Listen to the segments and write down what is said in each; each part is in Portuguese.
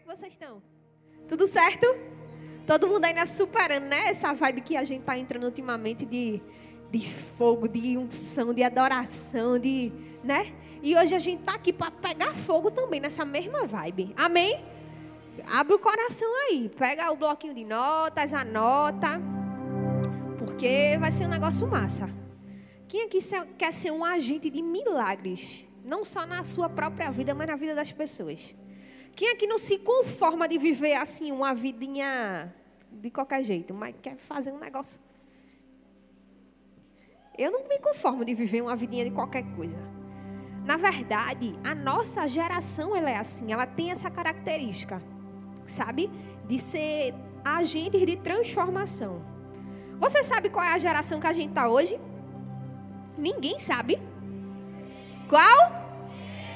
é que vocês estão? Tudo certo? Todo mundo ainda superando, né? Essa vibe que a gente tá entrando ultimamente de, de fogo, de unção, de adoração, de, né? E hoje a gente tá aqui para pegar fogo também nessa mesma vibe. Amém? Abre o coração aí, pega o bloquinho de notas, anota, porque vai ser um negócio massa. Quem aqui quer ser um agente de milagres? Não só na sua própria vida, mas na vida das pessoas. Quem aqui não se conforma de viver assim uma vidinha de qualquer jeito, mas quer fazer um negócio? Eu não me conformo de viver uma vidinha de qualquer coisa. Na verdade, a nossa geração ela é assim, ela tem essa característica, sabe? De ser agentes de transformação. Você sabe qual é a geração que a gente está hoje? Ninguém sabe. Qual?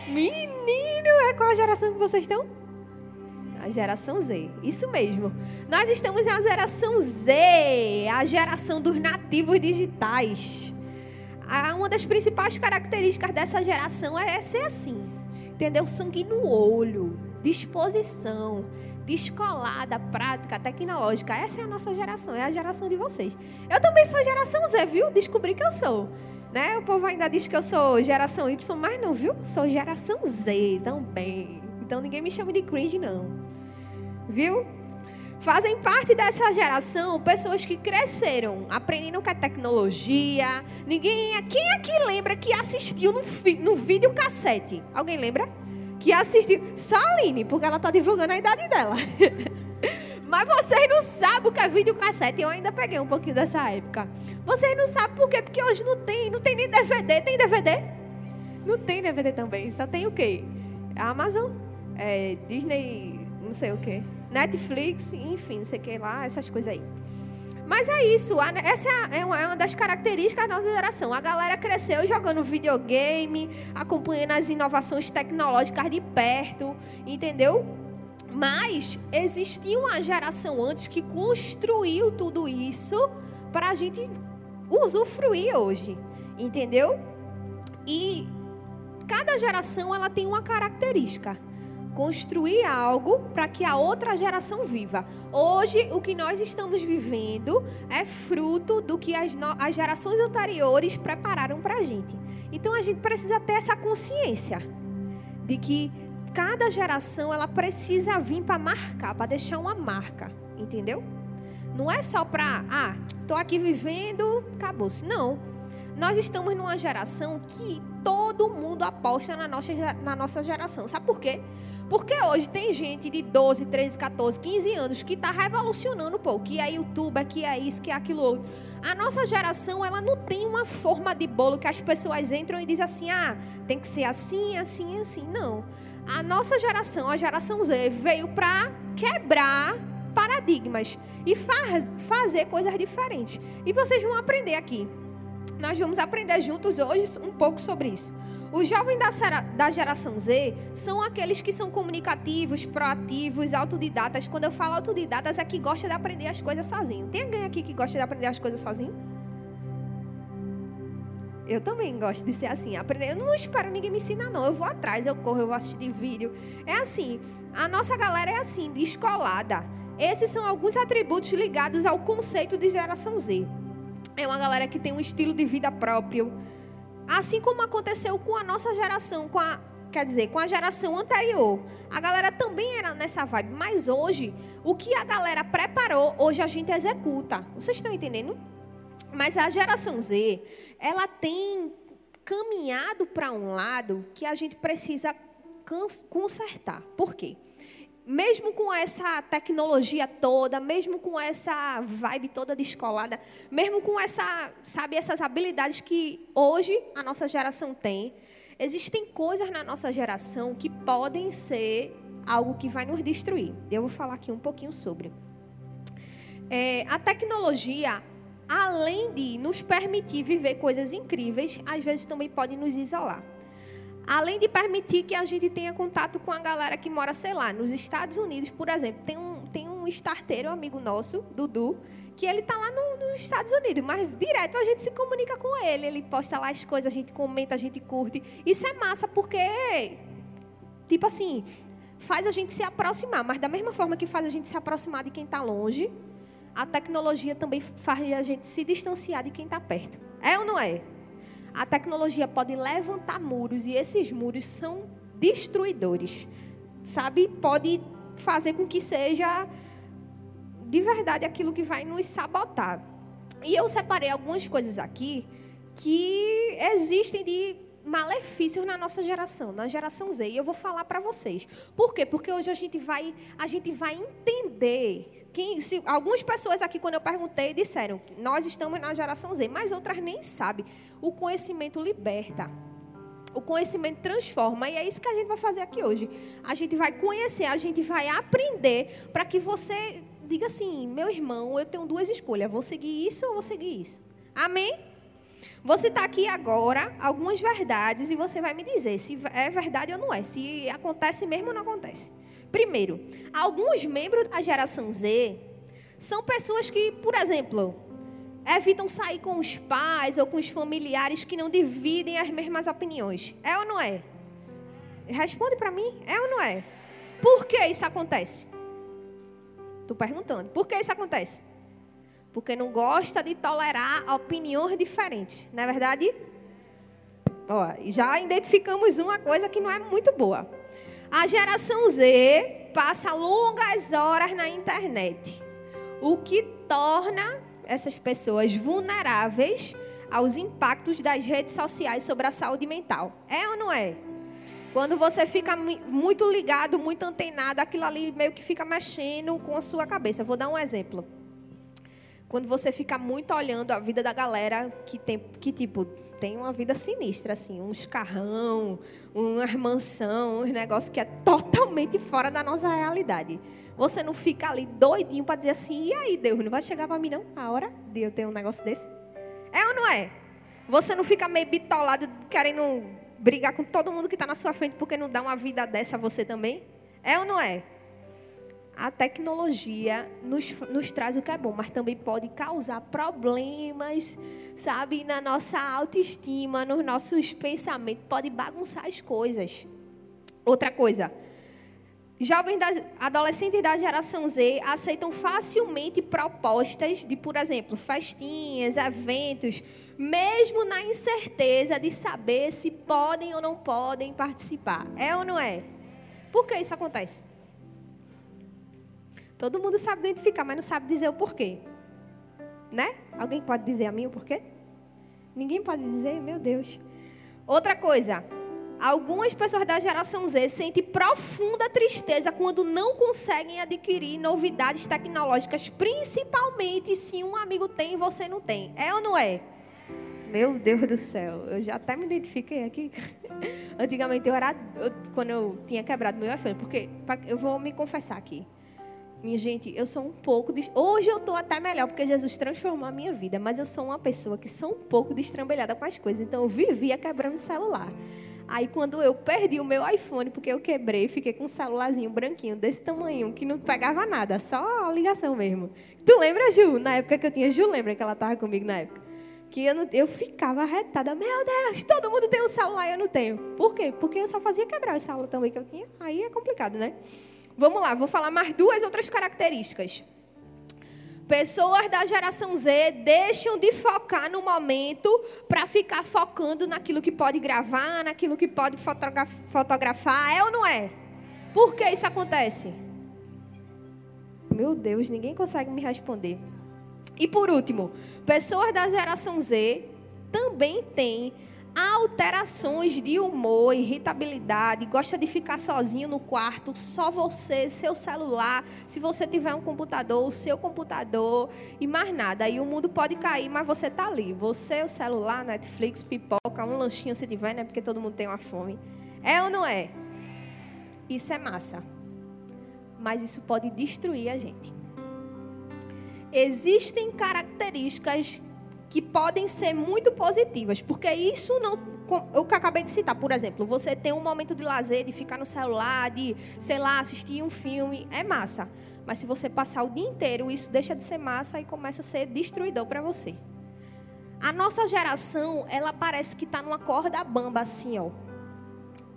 Menino, é qual a geração que vocês estão? A geração Z. Isso mesmo. Nós estamos na geração Z, a geração dos nativos digitais. Uma das principais características dessa geração é ser assim. Entendeu? Sangue no olho, disposição, descolada, prática, tecnológica. Essa é a nossa geração, é a geração de vocês. Eu também sou geração Z, viu? Descobri que eu sou. Né? O povo ainda diz que eu sou geração Y, mas não, viu? Sou geração Z também. Então ninguém me chama de cringe, não. Viu? Fazem parte dessa geração pessoas que cresceram aprendendo com a tecnologia. Ninguém. Quem aqui lembra que assistiu no, no vídeo cassete? Alguém lembra? Que assistiu. Só a Aline, porque ela está divulgando a idade dela. Mas vocês não sabem o que é videocassete. Eu ainda peguei um pouquinho dessa época. Vocês não sabem por quê? Porque hoje não tem, não tem nem DVD. Tem DVD? Não tem DVD também. Só tem o quê? Amazon, é, Disney, não sei o quê. Netflix, enfim, não sei o que lá, essas coisas aí. Mas é isso, essa é, é é uma das características da nossa geração. A galera cresceu jogando videogame, acompanhando as inovações tecnológicas de perto, entendeu? Mas existia uma geração antes que construiu tudo isso para a gente usufruir hoje, entendeu? E cada geração ela tem uma característica construir algo para que a outra geração viva. Hoje, o que nós estamos vivendo é fruto do que as, as gerações anteriores prepararam para a gente. Então, a gente precisa ter essa consciência de que cada geração ela precisa vir para marcar, para deixar uma marca, entendeu? Não é só para, ah, tô aqui vivendo, acabou-se. Não. Nós estamos numa geração que todo mundo aposta na nossa, na nossa geração. Sabe por quê? Porque hoje tem gente de 12, 13, 14, 15 anos que está revolucionando, pô, que é youtuber, que é isso, que é aquilo outro. A nossa geração, ela não tem uma forma de bolo que as pessoas entram e dizem assim, ah, tem que ser assim, assim, assim. Não a nossa geração, a geração Z, veio para quebrar paradigmas e faz, fazer coisas diferentes. E vocês vão aprender aqui. Nós vamos aprender juntos hoje um pouco sobre isso. Os jovens da, da geração Z são aqueles que são comunicativos, proativos, autodidatas. Quando eu falo autodidatas, é que gosta de aprender as coisas sozinho. Tem alguém aqui que gosta de aprender as coisas sozinho? Eu também gosto de ser assim. Aprender. Eu não espero ninguém me ensinar, não. Eu vou atrás, eu corro, eu vou assistir vídeo. É assim. A nossa galera é assim, descolada. Esses são alguns atributos ligados ao conceito de geração Z. É uma galera que tem um estilo de vida próprio. Assim como aconteceu com a nossa geração, com a, quer dizer, com a geração anterior. A galera também era nessa vibe, mas hoje, o que a galera preparou, hoje a gente executa. Vocês estão entendendo? Mas a geração Z, ela tem caminhado para um lado que a gente precisa consertar. Por quê? Mesmo com essa tecnologia toda, mesmo com essa vibe toda descolada, mesmo com essa, sabe, essas habilidades que hoje a nossa geração tem, existem coisas na nossa geração que podem ser algo que vai nos destruir. Eu vou falar aqui um pouquinho sobre. É, a tecnologia, além de nos permitir viver coisas incríveis, às vezes também pode nos isolar. Além de permitir que a gente tenha contato com a galera que mora, sei lá, nos Estados Unidos, por exemplo. Tem um, tem um starteiro, um amigo nosso, Dudu, que ele tá lá no, nos Estados Unidos, mas direto a gente se comunica com ele. Ele posta lá as coisas, a gente comenta, a gente curte. Isso é massa porque, tipo assim, faz a gente se aproximar, mas da mesma forma que faz a gente se aproximar de quem está longe, a tecnologia também faz a gente se distanciar de quem está perto. É ou não é? A tecnologia pode levantar muros e esses muros são destruidores. Sabe? Pode fazer com que seja de verdade aquilo que vai nos sabotar. E eu separei algumas coisas aqui que existem de malefícios na nossa geração, na geração Z. E eu vou falar para vocês. Por quê? Porque hoje a gente vai, a gente vai entender. Quem, se, algumas pessoas aqui, quando eu perguntei, disseram que nós estamos na geração Z, mas outras nem sabem. O conhecimento liberta. O conhecimento transforma. E é isso que a gente vai fazer aqui hoje. A gente vai conhecer, a gente vai aprender para que você diga assim: meu irmão, eu tenho duas escolhas. Vou seguir isso ou vou seguir isso. Amém? Vou citar aqui agora algumas verdades e você vai me dizer se é verdade ou não é, se acontece mesmo ou não acontece. Primeiro, alguns membros da geração Z são pessoas que, por exemplo, evitam sair com os pais ou com os familiares que não dividem as mesmas opiniões. É ou não é? Responde para mim, é ou não é? Por que isso acontece? Estou perguntando. Por que isso acontece? Porque não gosta de tolerar opiniões diferentes, não é verdade? Ó, já identificamos uma coisa que não é muito boa. A geração Z passa longas horas na internet, o que torna essas pessoas vulneráveis aos impactos das redes sociais sobre a saúde mental. É ou não é? Quando você fica muito ligado, muito antenado, aquilo ali meio que fica mexendo com a sua cabeça. Vou dar um exemplo. Quando você fica muito olhando a vida da galera que tem, que tipo, tem uma vida sinistra, assim, uns carrão, uma mansão, uns negócios que é totalmente fora da nossa realidade. Você não fica ali doidinho para dizer assim, e aí, Deus, não vai chegar para mim não? A hora de eu ter um negócio desse? É ou não é? Você não fica meio bitolado querendo brigar com todo mundo que está na sua frente porque não dá uma vida dessa a você também? É ou não é? A tecnologia nos, nos traz o que é bom, mas também pode causar problemas, sabe, na nossa autoestima, nos nossos pensamentos, pode bagunçar as coisas. Outra coisa, jovens da, adolescentes da geração Z aceitam facilmente propostas de, por exemplo, festinhas, eventos, mesmo na incerteza de saber se podem ou não podem participar. É ou não é? Por que isso acontece? Todo mundo sabe identificar, mas não sabe dizer o porquê. Né? Alguém pode dizer a mim o porquê? Ninguém pode dizer, meu Deus. Outra coisa, algumas pessoas da geração Z sentem profunda tristeza quando não conseguem adquirir novidades tecnológicas, principalmente se um amigo tem e você não tem. É ou não é? Meu Deus do céu, eu já até me identifiquei aqui. Antigamente eu era, eu, quando eu tinha quebrado meu iPhone, porque eu vou me confessar aqui. Minha gente, eu sou um pouco. De... Hoje eu estou até melhor, porque Jesus transformou a minha vida. Mas eu sou uma pessoa que sou um pouco destrambelhada com as coisas. Então eu vivia quebrando o celular. Aí quando eu perdi o meu iPhone, porque eu quebrei, fiquei com um celularzinho branquinho desse tamanho, que não pegava nada, só ligação mesmo. Tu lembra, Ju? Na época que eu tinha, Ju lembra que ela estava comigo na época? Que eu, não, eu ficava arretada. Meu Deus, todo mundo tem um celular e eu não tenho. Por quê? Porque eu só fazia quebrar o celular também que eu tinha. Aí é complicado, né? Vamos lá, vou falar mais duas outras características. Pessoas da geração Z deixam de focar no momento para ficar focando naquilo que pode gravar, naquilo que pode fotografar. É ou não é? Por que isso acontece? Meu Deus, ninguém consegue me responder. E por último, pessoas da geração Z também têm alterações de humor, irritabilidade, gosta de ficar sozinho no quarto, só você, seu celular, se você tiver um computador, o seu computador e mais nada. Aí o mundo pode cair, mas você tá ali. Você, o celular, Netflix, pipoca, um lanchinho se tiver, né? Porque todo mundo tem uma fome. É ou não é? Isso é massa. Mas isso pode destruir a gente. Existem características que podem ser muito positivas, porque isso não o que acabei de citar, por exemplo, você tem um momento de lazer, de ficar no celular, de, sei lá, assistir um filme, é massa. Mas se você passar o dia inteiro, isso deixa de ser massa e começa a ser destruidor para você. A nossa geração, ela parece que está numa corda bamba assim, ó.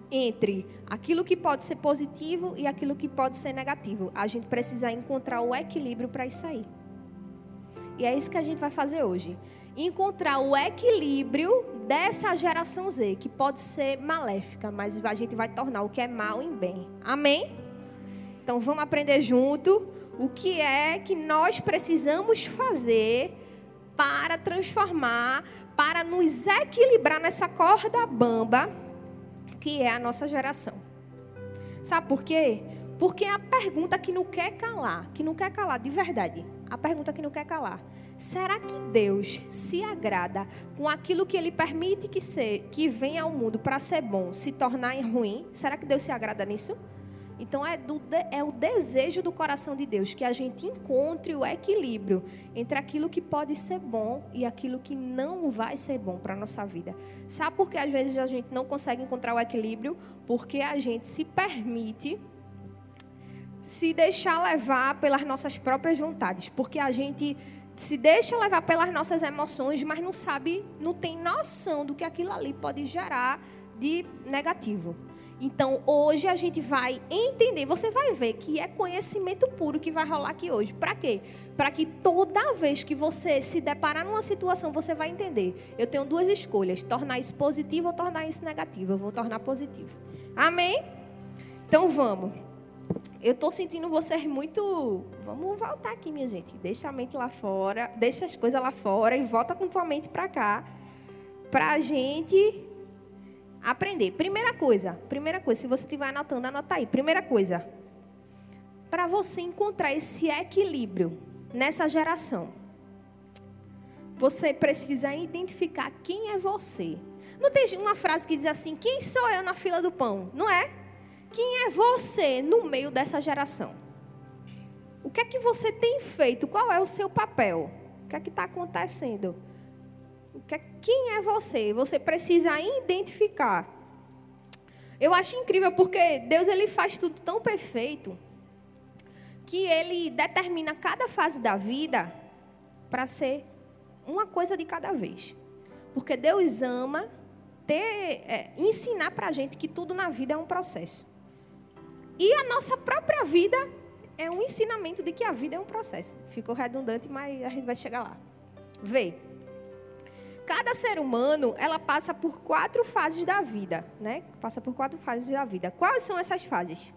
entre aquilo que pode ser positivo e aquilo que pode ser negativo. A gente precisa encontrar o equilíbrio para isso aí. E é isso que a gente vai fazer hoje. Encontrar o equilíbrio dessa geração Z, que pode ser maléfica, mas a gente vai tornar o que é mal em bem. Amém? Então vamos aprender junto o que é que nós precisamos fazer para transformar, para nos equilibrar nessa corda bamba que é a nossa geração. Sabe por quê? Porque é a pergunta que não quer calar, que não quer calar de verdade. A pergunta que não quer calar. Será que Deus se agrada com aquilo que Ele permite que, ser, que venha ao mundo para ser bom, se tornar ruim? Será que Deus se agrada nisso? Então é, do, é o desejo do coração de Deus que a gente encontre o equilíbrio entre aquilo que pode ser bom e aquilo que não vai ser bom para a nossa vida. Sabe por que às vezes a gente não consegue encontrar o equilíbrio? Porque a gente se permite se deixar levar pelas nossas próprias vontades. Porque a gente se deixa levar pelas nossas emoções, mas não sabe, não tem noção do que aquilo ali pode gerar de negativo. Então, hoje a gente vai entender, você vai ver que é conhecimento puro que vai rolar aqui hoje. Para quê? Para que toda vez que você se deparar numa situação, você vai entender. Eu tenho duas escolhas: tornar isso positivo ou tornar isso negativo. Eu vou tornar positivo. Amém? Então vamos. Eu estou sentindo vocês muito. Vamos voltar aqui, minha gente. Deixa a mente lá fora, deixa as coisas lá fora e volta com tua mente para cá. Para a gente aprender. Primeira coisa, primeira coisa, se você estiver anotando, anota aí. Primeira coisa, para você encontrar esse equilíbrio nessa geração, você precisa identificar quem é você. Não tem uma frase que diz assim: quem sou eu na fila do pão? Não é? Quem é você no meio dessa geração? O que é que você tem feito? Qual é o seu papel? O que é que está acontecendo? Quem é você? Você precisa identificar. Eu acho incrível porque Deus ele faz tudo tão perfeito que ele determina cada fase da vida para ser uma coisa de cada vez. Porque Deus ama ter, é, ensinar para a gente que tudo na vida é um processo. E a nossa própria vida é um ensinamento de que a vida é um processo. Ficou redundante, mas a gente vai chegar lá. Vê cada ser humano, ela passa por quatro fases da vida, né? Passa por quatro fases da vida. Quais são essas fases?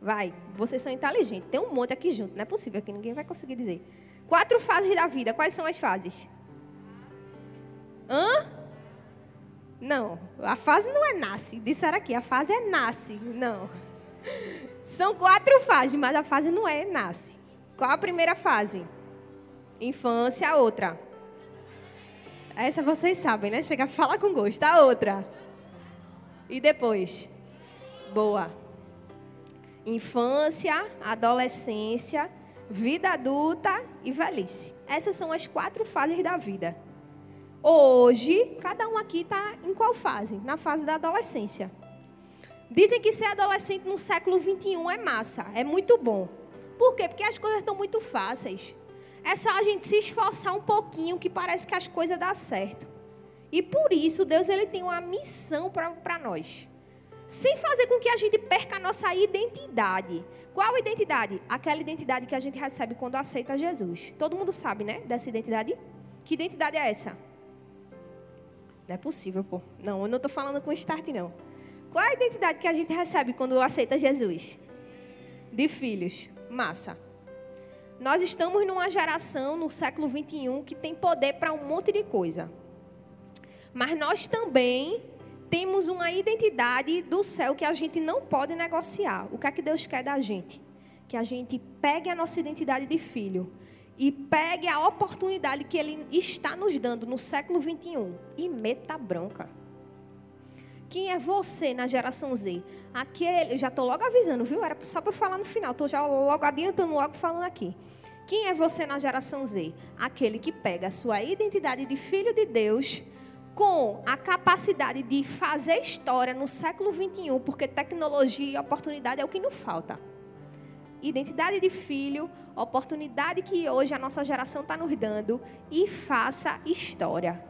Vai, vocês são inteligentes. Tem um monte aqui junto, não é possível que ninguém vai conseguir dizer. Quatro fases da vida. Quais são as fases? Hã? Não, a fase não é nasce. Disseram aqui, a fase é nasce. Não. São quatro fases, mas a fase não é nasce. Qual a primeira fase? Infância, a outra. Essa vocês sabem, né? Chega, fala com gosto. A outra. E depois? Boa. Infância, adolescência, vida adulta e velhice. Essas são as quatro fases da vida. Hoje, cada um aqui está em qual fase? Na fase da adolescência. Dizem que ser adolescente no século 21 é massa, é muito bom. Por quê? Porque as coisas estão muito fáceis. É só a gente se esforçar um pouquinho que parece que as coisas dão certo. E por isso Deus ele tem uma missão para nós. Sem fazer com que a gente perca a nossa identidade. Qual identidade? Aquela identidade que a gente recebe quando aceita Jesus. Todo mundo sabe, né? Dessa identidade. Que identidade é essa? Não é possível, pô. Não, eu não estou falando com start, não. Qual a identidade que a gente recebe quando aceita Jesus? De filhos. Massa. Nós estamos numa geração no século 21 que tem poder para um monte de coisa. Mas nós também temos uma identidade do céu que a gente não pode negociar. O que é que Deus quer da gente? Que a gente pegue a nossa identidade de filho e pegue a oportunidade que Ele está nos dando no século 21 e meta bronca. Quem é você na geração Z? Aquele, eu já estou logo avisando, viu? Era só para falar no final. Estou já logo adiantando, logo falando aqui. Quem é você na geração Z? Aquele que pega a sua identidade de filho de Deus com a capacidade de fazer história no século 21, porque tecnologia e oportunidade é o que não falta. Identidade de filho, oportunidade que hoje a nossa geração está nos dando e faça história.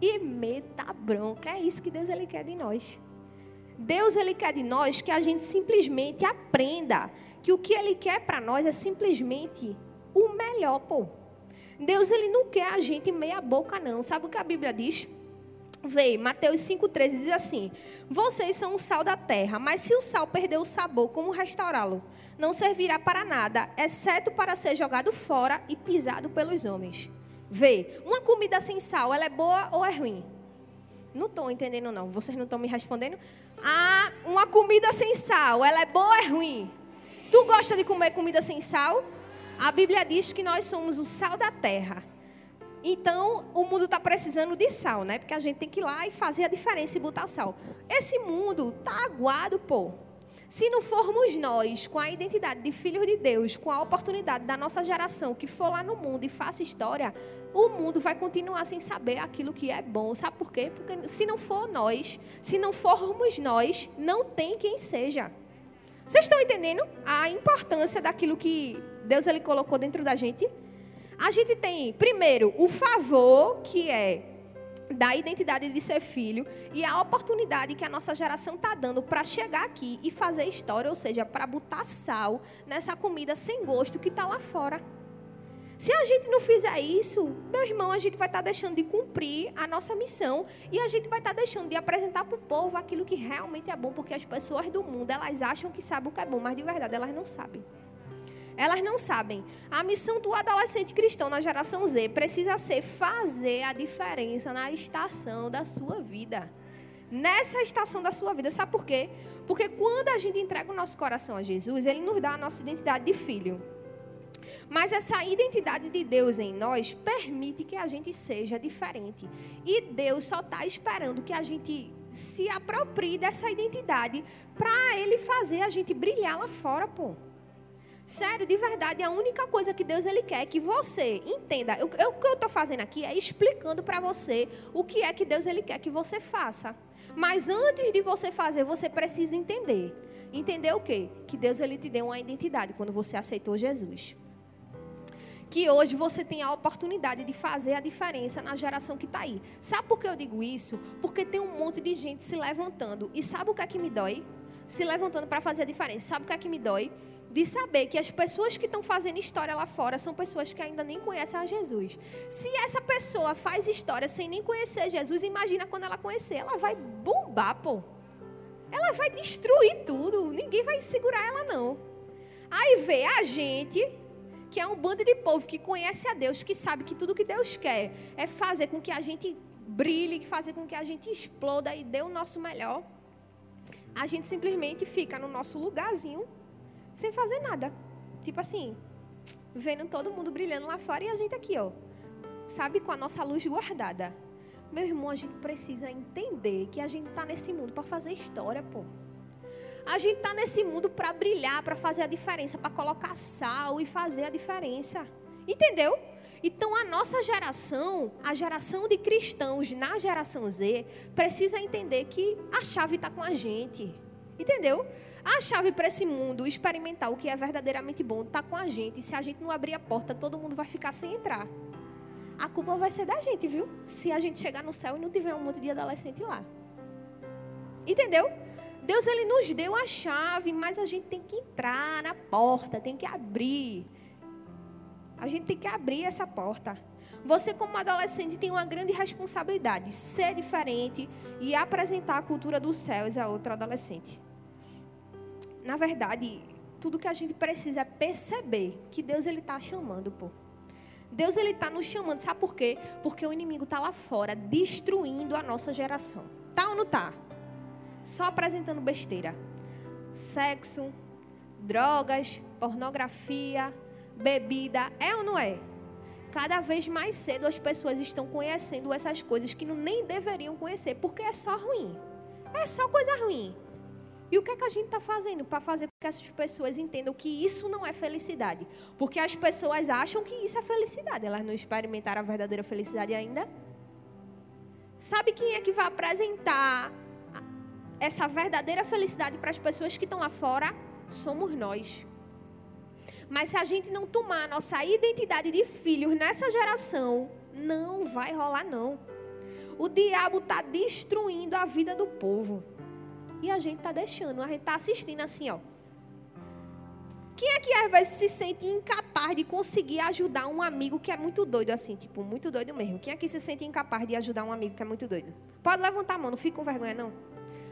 e meta bronca. É isso que Deus ele quer de nós. Deus ele quer de nós que a gente simplesmente aprenda que o que ele quer para nós é simplesmente o melhor, pô. Deus ele não quer a gente meia boca não. Sabe o que a Bíblia diz? Vê, Mateus 5,13 diz assim: Vocês são o sal da terra, mas se o sal perder o sabor, como restaurá-lo? Não servirá para nada, exceto para ser jogado fora e pisado pelos homens. Vê, uma comida sem sal, ela é boa ou é ruim? Não estou entendendo, não. Vocês não estão me respondendo? Ah, uma comida sem sal, ela é boa ou é ruim? Tu gosta de comer comida sem sal? A Bíblia diz que nós somos o sal da terra. Então, o mundo está precisando de sal, né? Porque a gente tem que ir lá e fazer a diferença e botar sal. Esse mundo está aguado, pô. Se não formos nós, com a identidade de filhos de Deus, com a oportunidade da nossa geração que for lá no mundo e faça história, o mundo vai continuar sem saber aquilo que é bom. Sabe por quê? Porque se não for nós, se não formos nós, não tem quem seja. Vocês estão entendendo a importância daquilo que Deus ele colocou dentro da gente? A gente tem, primeiro, o favor, que é da identidade de ser filho, e a oportunidade que a nossa geração está dando para chegar aqui e fazer história, ou seja, para botar sal nessa comida sem gosto que está lá fora. Se a gente não fizer isso, meu irmão, a gente vai estar tá deixando de cumprir a nossa missão e a gente vai estar tá deixando de apresentar para o povo aquilo que realmente é bom, porque as pessoas do mundo, elas acham que sabem o que é bom, mas de verdade elas não sabem. Elas não sabem. A missão do adolescente cristão na geração Z precisa ser fazer a diferença na estação da sua vida. Nessa estação da sua vida. Sabe por quê? Porque quando a gente entrega o nosso coração a Jesus, ele nos dá a nossa identidade de filho. Mas essa identidade de Deus em nós permite que a gente seja diferente. E Deus só está esperando que a gente se aproprie dessa identidade para Ele fazer a gente brilhar lá fora, pô. Sério, de verdade, a única coisa que Deus ele quer é que você entenda. Eu, eu, o que eu estou fazendo aqui é explicando para você o que é que Deus ele quer que você faça. Mas antes de você fazer, você precisa entender. Entender o quê? Que Deus ele te deu uma identidade quando você aceitou Jesus. Que hoje você tem a oportunidade de fazer a diferença na geração que está aí. Sabe por que eu digo isso? Porque tem um monte de gente se levantando. E sabe o que é que me dói? Se levantando para fazer a diferença. Sabe o que é que me dói? De saber que as pessoas que estão fazendo história lá fora são pessoas que ainda nem conhecem a Jesus. Se essa pessoa faz história sem nem conhecer Jesus, imagina quando ela conhecer, ela vai bombar, pô. Ela vai destruir tudo, ninguém vai segurar ela não. Aí vê a gente, que é um bando de povo que conhece a Deus, que sabe que tudo que Deus quer é fazer com que a gente brilhe, fazer com que a gente exploda e dê o nosso melhor. A gente simplesmente fica no nosso lugarzinho sem fazer nada. Tipo assim, vendo todo mundo brilhando lá fora e a gente aqui, ó. Sabe, com a nossa luz guardada. Meu irmão, a gente precisa entender que a gente está nesse mundo para fazer história, pô. A gente está nesse mundo para brilhar, para fazer a diferença, para colocar sal e fazer a diferença. Entendeu? Então a nossa geração, a geração de cristãos na geração Z, precisa entender que a chave está com a gente. Entendeu? A chave para esse mundo experimentar o que é verdadeiramente bom está com a gente. Se a gente não abrir a porta, todo mundo vai ficar sem entrar. A culpa vai ser da gente, viu? Se a gente chegar no céu e não tiver um monte de adolescente lá. Entendeu? Deus ele nos deu a chave, mas a gente tem que entrar na porta, tem que abrir. A gente tem que abrir essa porta. Você, como adolescente, tem uma grande responsabilidade: ser diferente e apresentar a cultura dos céus a outro adolescente na verdade, tudo que a gente precisa é perceber que Deus ele está chamando, pô. Deus ele está nos chamando, sabe por quê? Porque o inimigo está lá fora destruindo a nossa geração. Tá ou não tá? Só apresentando besteira. Sexo, drogas, pornografia, bebida, é ou não é? Cada vez mais cedo as pessoas estão conhecendo essas coisas que não, nem deveriam conhecer, porque é só ruim. É só coisa ruim. E o que é que a gente está fazendo para fazer com que essas pessoas entendam que isso não é felicidade? Porque as pessoas acham que isso é felicidade. Elas não experimentaram a verdadeira felicidade ainda. Sabe quem é que vai apresentar essa verdadeira felicidade para as pessoas que estão lá fora? Somos nós. Mas se a gente não tomar nossa identidade de filhos nessa geração, não vai rolar não. o diabo está destruindo a vida do povo. E a gente está deixando, a gente está assistindo assim, ó. Quem é que às vezes se sente incapaz de conseguir ajudar um amigo que é muito doido, assim, tipo, muito doido mesmo? Quem é que se sente incapaz de ajudar um amigo que é muito doido? Pode levantar a mão, não fique com vergonha, não.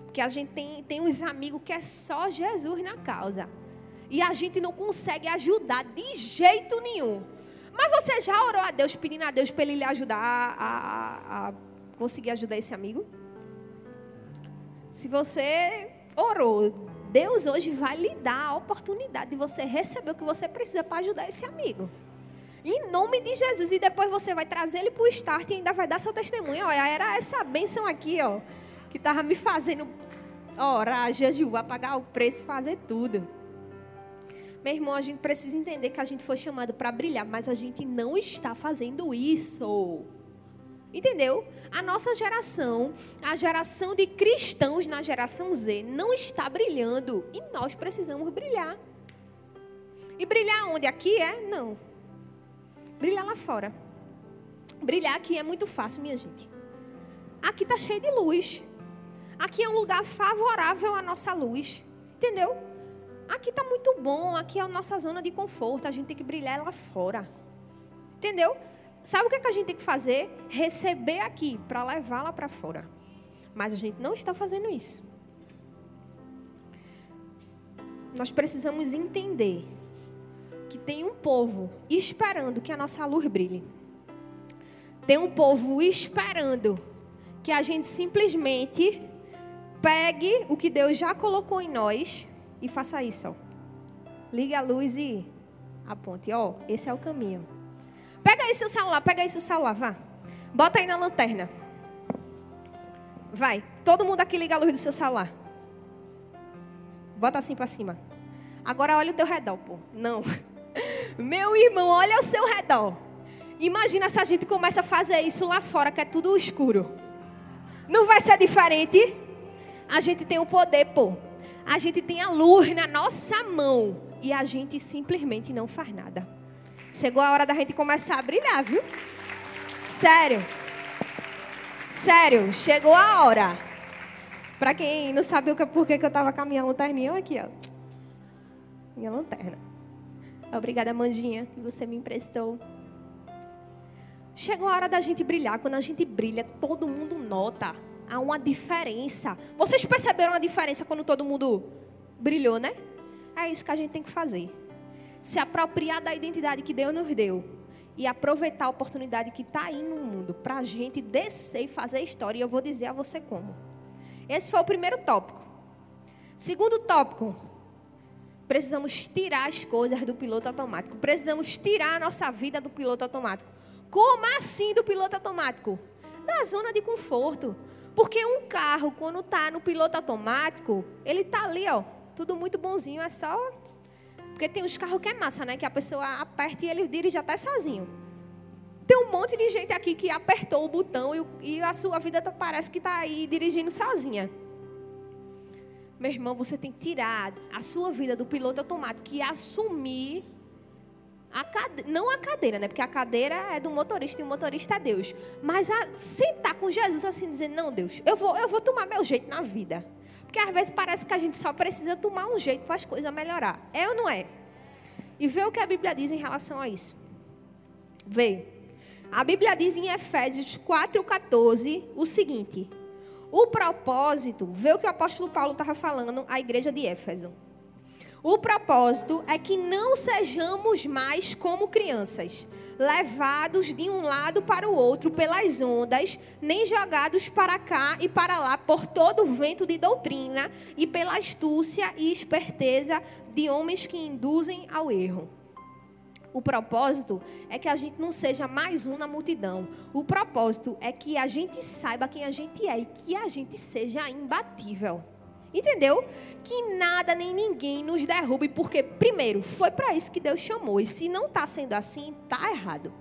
Porque a gente tem, tem uns amigos que é só Jesus na causa. E a gente não consegue ajudar de jeito nenhum. Mas você já orou a Deus pedindo a Deus para Ele lhe ajudar a, a, a conseguir ajudar esse amigo? Se você orou, Deus hoje vai lhe dar a oportunidade de você receber o que você precisa para ajudar esse amigo. Em nome de Jesus. E depois você vai trazer ele para o start e ainda vai dar seu testemunho. Olha, era essa bênção aqui, ó, que estava me fazendo orar, jejuar, pagar o preço, fazer tudo. Meu irmão, a gente precisa entender que a gente foi chamado para brilhar, mas a gente não está fazendo isso. Entendeu? A nossa geração, a geração de cristãos na geração Z, não está brilhando e nós precisamos brilhar. E brilhar onde? Aqui é? Não. Brilhar lá fora. Brilhar aqui é muito fácil, minha gente. Aqui está cheio de luz. Aqui é um lugar favorável à nossa luz. Entendeu? Aqui está muito bom, aqui é a nossa zona de conforto, a gente tem que brilhar lá fora. Entendeu? Sabe o que, é que a gente tem que fazer? Receber aqui para levar lá para fora. Mas a gente não está fazendo isso. Nós precisamos entender que tem um povo esperando que a nossa luz brilhe. Tem um povo esperando que a gente simplesmente pegue o que Deus já colocou em nós e faça isso. Ó. Ligue a luz e aponte. Ó, esse é o caminho. Pega aí seu celular, pega aí seu celular, vá. Bota aí na lanterna. Vai. Todo mundo aqui liga a luz do seu celular. Bota assim para cima. Agora olha o teu redor, pô. Não. Meu irmão, olha ao seu redor. Imagina se a gente começa a fazer isso lá fora, que é tudo escuro. Não vai ser diferente? A gente tem o poder, pô a gente tem a luz na nossa mão e a gente simplesmente não faz nada. Chegou a hora da gente começar a brilhar, viu? Sério. Sério, chegou a hora. Para quem não sabe por que eu estava com a minha lanterninha, aqui, ó. Minha lanterna. Obrigada, Mandinha, que você me emprestou. Chegou a hora da gente brilhar. Quando a gente brilha, todo mundo nota há uma diferença. Vocês perceberam a diferença quando todo mundo brilhou, né? É isso que a gente tem que fazer. Se apropriar da identidade que Deus nos deu e aproveitar a oportunidade que está aí no mundo para a gente descer e fazer história. E eu vou dizer a você como. Esse foi o primeiro tópico. Segundo tópico, precisamos tirar as coisas do piloto automático. Precisamos tirar a nossa vida do piloto automático. Como assim do piloto automático? Da zona de conforto. Porque um carro, quando está no piloto automático, ele está ali, ó, tudo muito bonzinho, é só. Porque tem uns carros que é massa, né? Que a pessoa aperta e ele dirige até sozinho. Tem um monte de gente aqui que apertou o botão e, e a sua vida tá, parece que está aí dirigindo sozinha. Meu irmão, você tem que tirar a sua vida do piloto automático e assumir a cade... Não a cadeira, né? Porque a cadeira é do motorista e o motorista é Deus. Mas a sentar com Jesus assim, dizer: Não, Deus, eu vou, eu vou tomar meu jeito na vida. Porque às vezes parece que a gente só precisa tomar um jeito para as coisas melhorar. É ou não é? E vê o que a Bíblia diz em relação a isso. Vê. A Bíblia diz em Efésios 4,14 o seguinte: O propósito, vê o que o apóstolo Paulo estava falando à igreja de Éfeso. O propósito é que não sejamos mais como crianças, levados de um lado para o outro pelas ondas, nem jogados para cá e para lá por todo o vento de doutrina e pela astúcia e esperteza de homens que induzem ao erro. O propósito é que a gente não seja mais um na multidão. O propósito é que a gente saiba quem a gente é e que a gente seja imbatível. Entendeu? Que nada nem ninguém nos derrube, porque, primeiro, foi para isso que Deus chamou. E se não está sendo assim, está errado.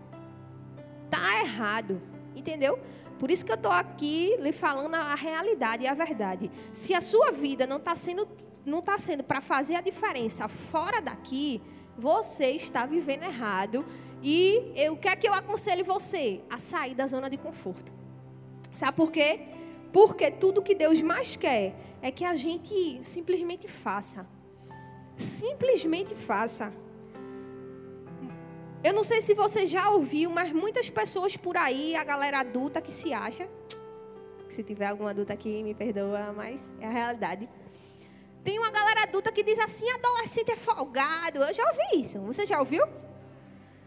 Está errado. Entendeu? Por isso que eu estou aqui lhe falando a realidade e a verdade. Se a sua vida não está sendo, não tá sendo para fazer a diferença fora daqui, você está vivendo errado. E eu, o que é que eu aconselho você? A sair da zona de conforto. Sabe por quê? Porque tudo que Deus mais quer é que a gente simplesmente faça. Simplesmente faça. Eu não sei se você já ouviu, mas muitas pessoas por aí, a galera adulta que se acha, se tiver algum adulto aqui, me perdoa, mas é a realidade. Tem uma galera adulta que diz assim: adolescente é folgado. Eu já ouvi isso. Você já ouviu?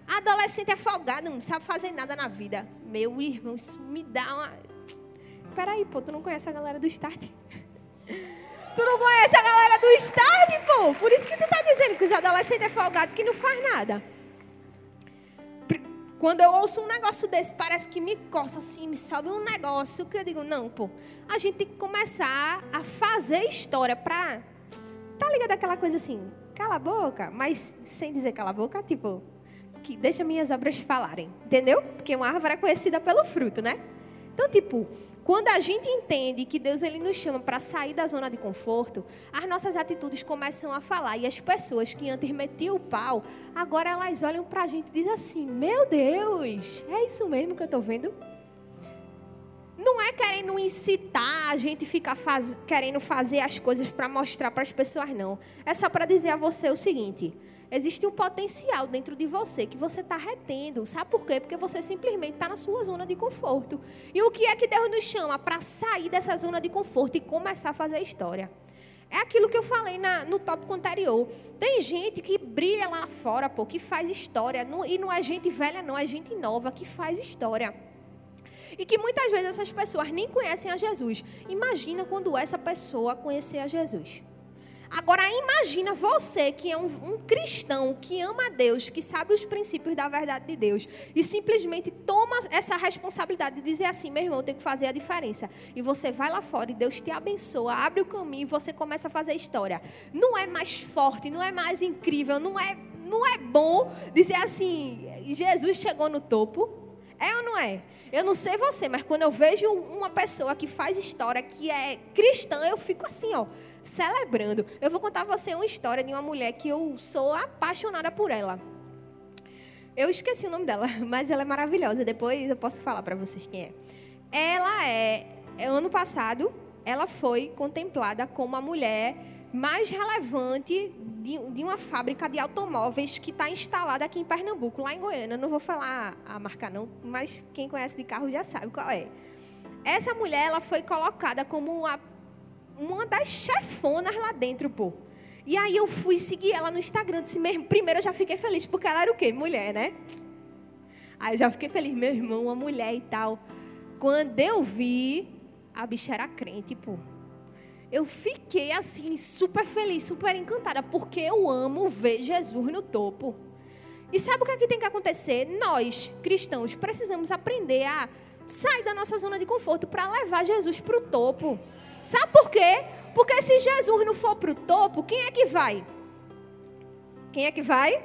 Adolescente é folgado, não sabe fazer nada na vida. Meu irmão, isso me dá uma. Peraí, pô, tu não conhece a galera do Start? tu não conhece a galera do Start, pô? Por isso que tu tá dizendo que os adolescentes é folgado que não faz nada. Quando eu ouço um negócio desse, parece que me coça assim, me sobe um negócio que eu digo, não, pô, a gente tem que começar a fazer história pra. Tá ligado aquela coisa assim, cala a boca, mas sem dizer cala a boca, tipo, que deixa minhas obras falarem, entendeu? Porque uma árvore é conhecida pelo fruto, né? Então, tipo, quando a gente entende que Deus ele nos chama para sair da zona de conforto, as nossas atitudes começam a falar e as pessoas que antes metiam o pau, agora elas olham para a gente e dizem assim: Meu Deus, é isso mesmo que eu estou vendo? Não é querendo incitar a gente ficar faz... querendo fazer as coisas para mostrar para as pessoas, não. É só para dizer a você o seguinte: existe um potencial dentro de você que você está retendo. Sabe por quê? Porque você simplesmente está na sua zona de conforto. E o que é que Deus nos chama para sair dessa zona de conforto e começar a fazer a história? É aquilo que eu falei na, no tópico anterior. Tem gente que brilha lá fora, pô, que faz história. e não é gente velha, não, é gente nova que faz história. E que muitas vezes essas pessoas nem conhecem a Jesus. Imagina quando essa pessoa conhecer a Jesus. Agora imagina você que é um, um, cristão que ama a Deus, que sabe os princípios da verdade de Deus e simplesmente toma essa responsabilidade de dizer assim, meu irmão, eu tenho que fazer a diferença. E você vai lá fora e Deus te abençoa, abre o caminho e você começa a fazer história. Não é mais forte, não é mais incrível, não é, não é bom dizer assim, Jesus chegou no topo. É ou não é? Eu não sei você, mas quando eu vejo uma pessoa que faz história, que é cristã, eu fico assim, ó celebrando. Eu vou contar a você uma história de uma mulher que eu sou apaixonada por ela. Eu esqueci o nome dela, mas ela é maravilhosa. Depois eu posso falar para vocês quem é. Ela é, é, ano passado, ela foi contemplada como a mulher mais relevante de, de uma fábrica de automóveis que está instalada aqui em Pernambuco, lá em Goiânia. Não vou falar a marca não, mas quem conhece de carro já sabe qual é. Essa mulher ela foi colocada como a uma das chefonas lá dentro, pô. E aí eu fui seguir ela no Instagram. Disse, primeiro eu já fiquei feliz, porque ela era o quê? Mulher, né? Aí eu já fiquei feliz, meu irmão, uma mulher e tal. Quando eu vi, a bicha era crente, pô. Eu fiquei assim, super feliz, super encantada, porque eu amo ver Jesus no topo. E sabe o que, é que tem que acontecer? Nós, cristãos, precisamos aprender a sair da nossa zona de conforto para levar Jesus para o topo. Sabe por quê? Porque se Jesus não for para o topo, quem é que vai? Quem é que vai?